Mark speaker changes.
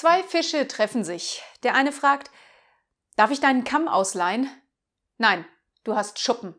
Speaker 1: Zwei Fische treffen sich. Der eine fragt, darf ich deinen Kamm ausleihen? Nein, du hast Schuppen.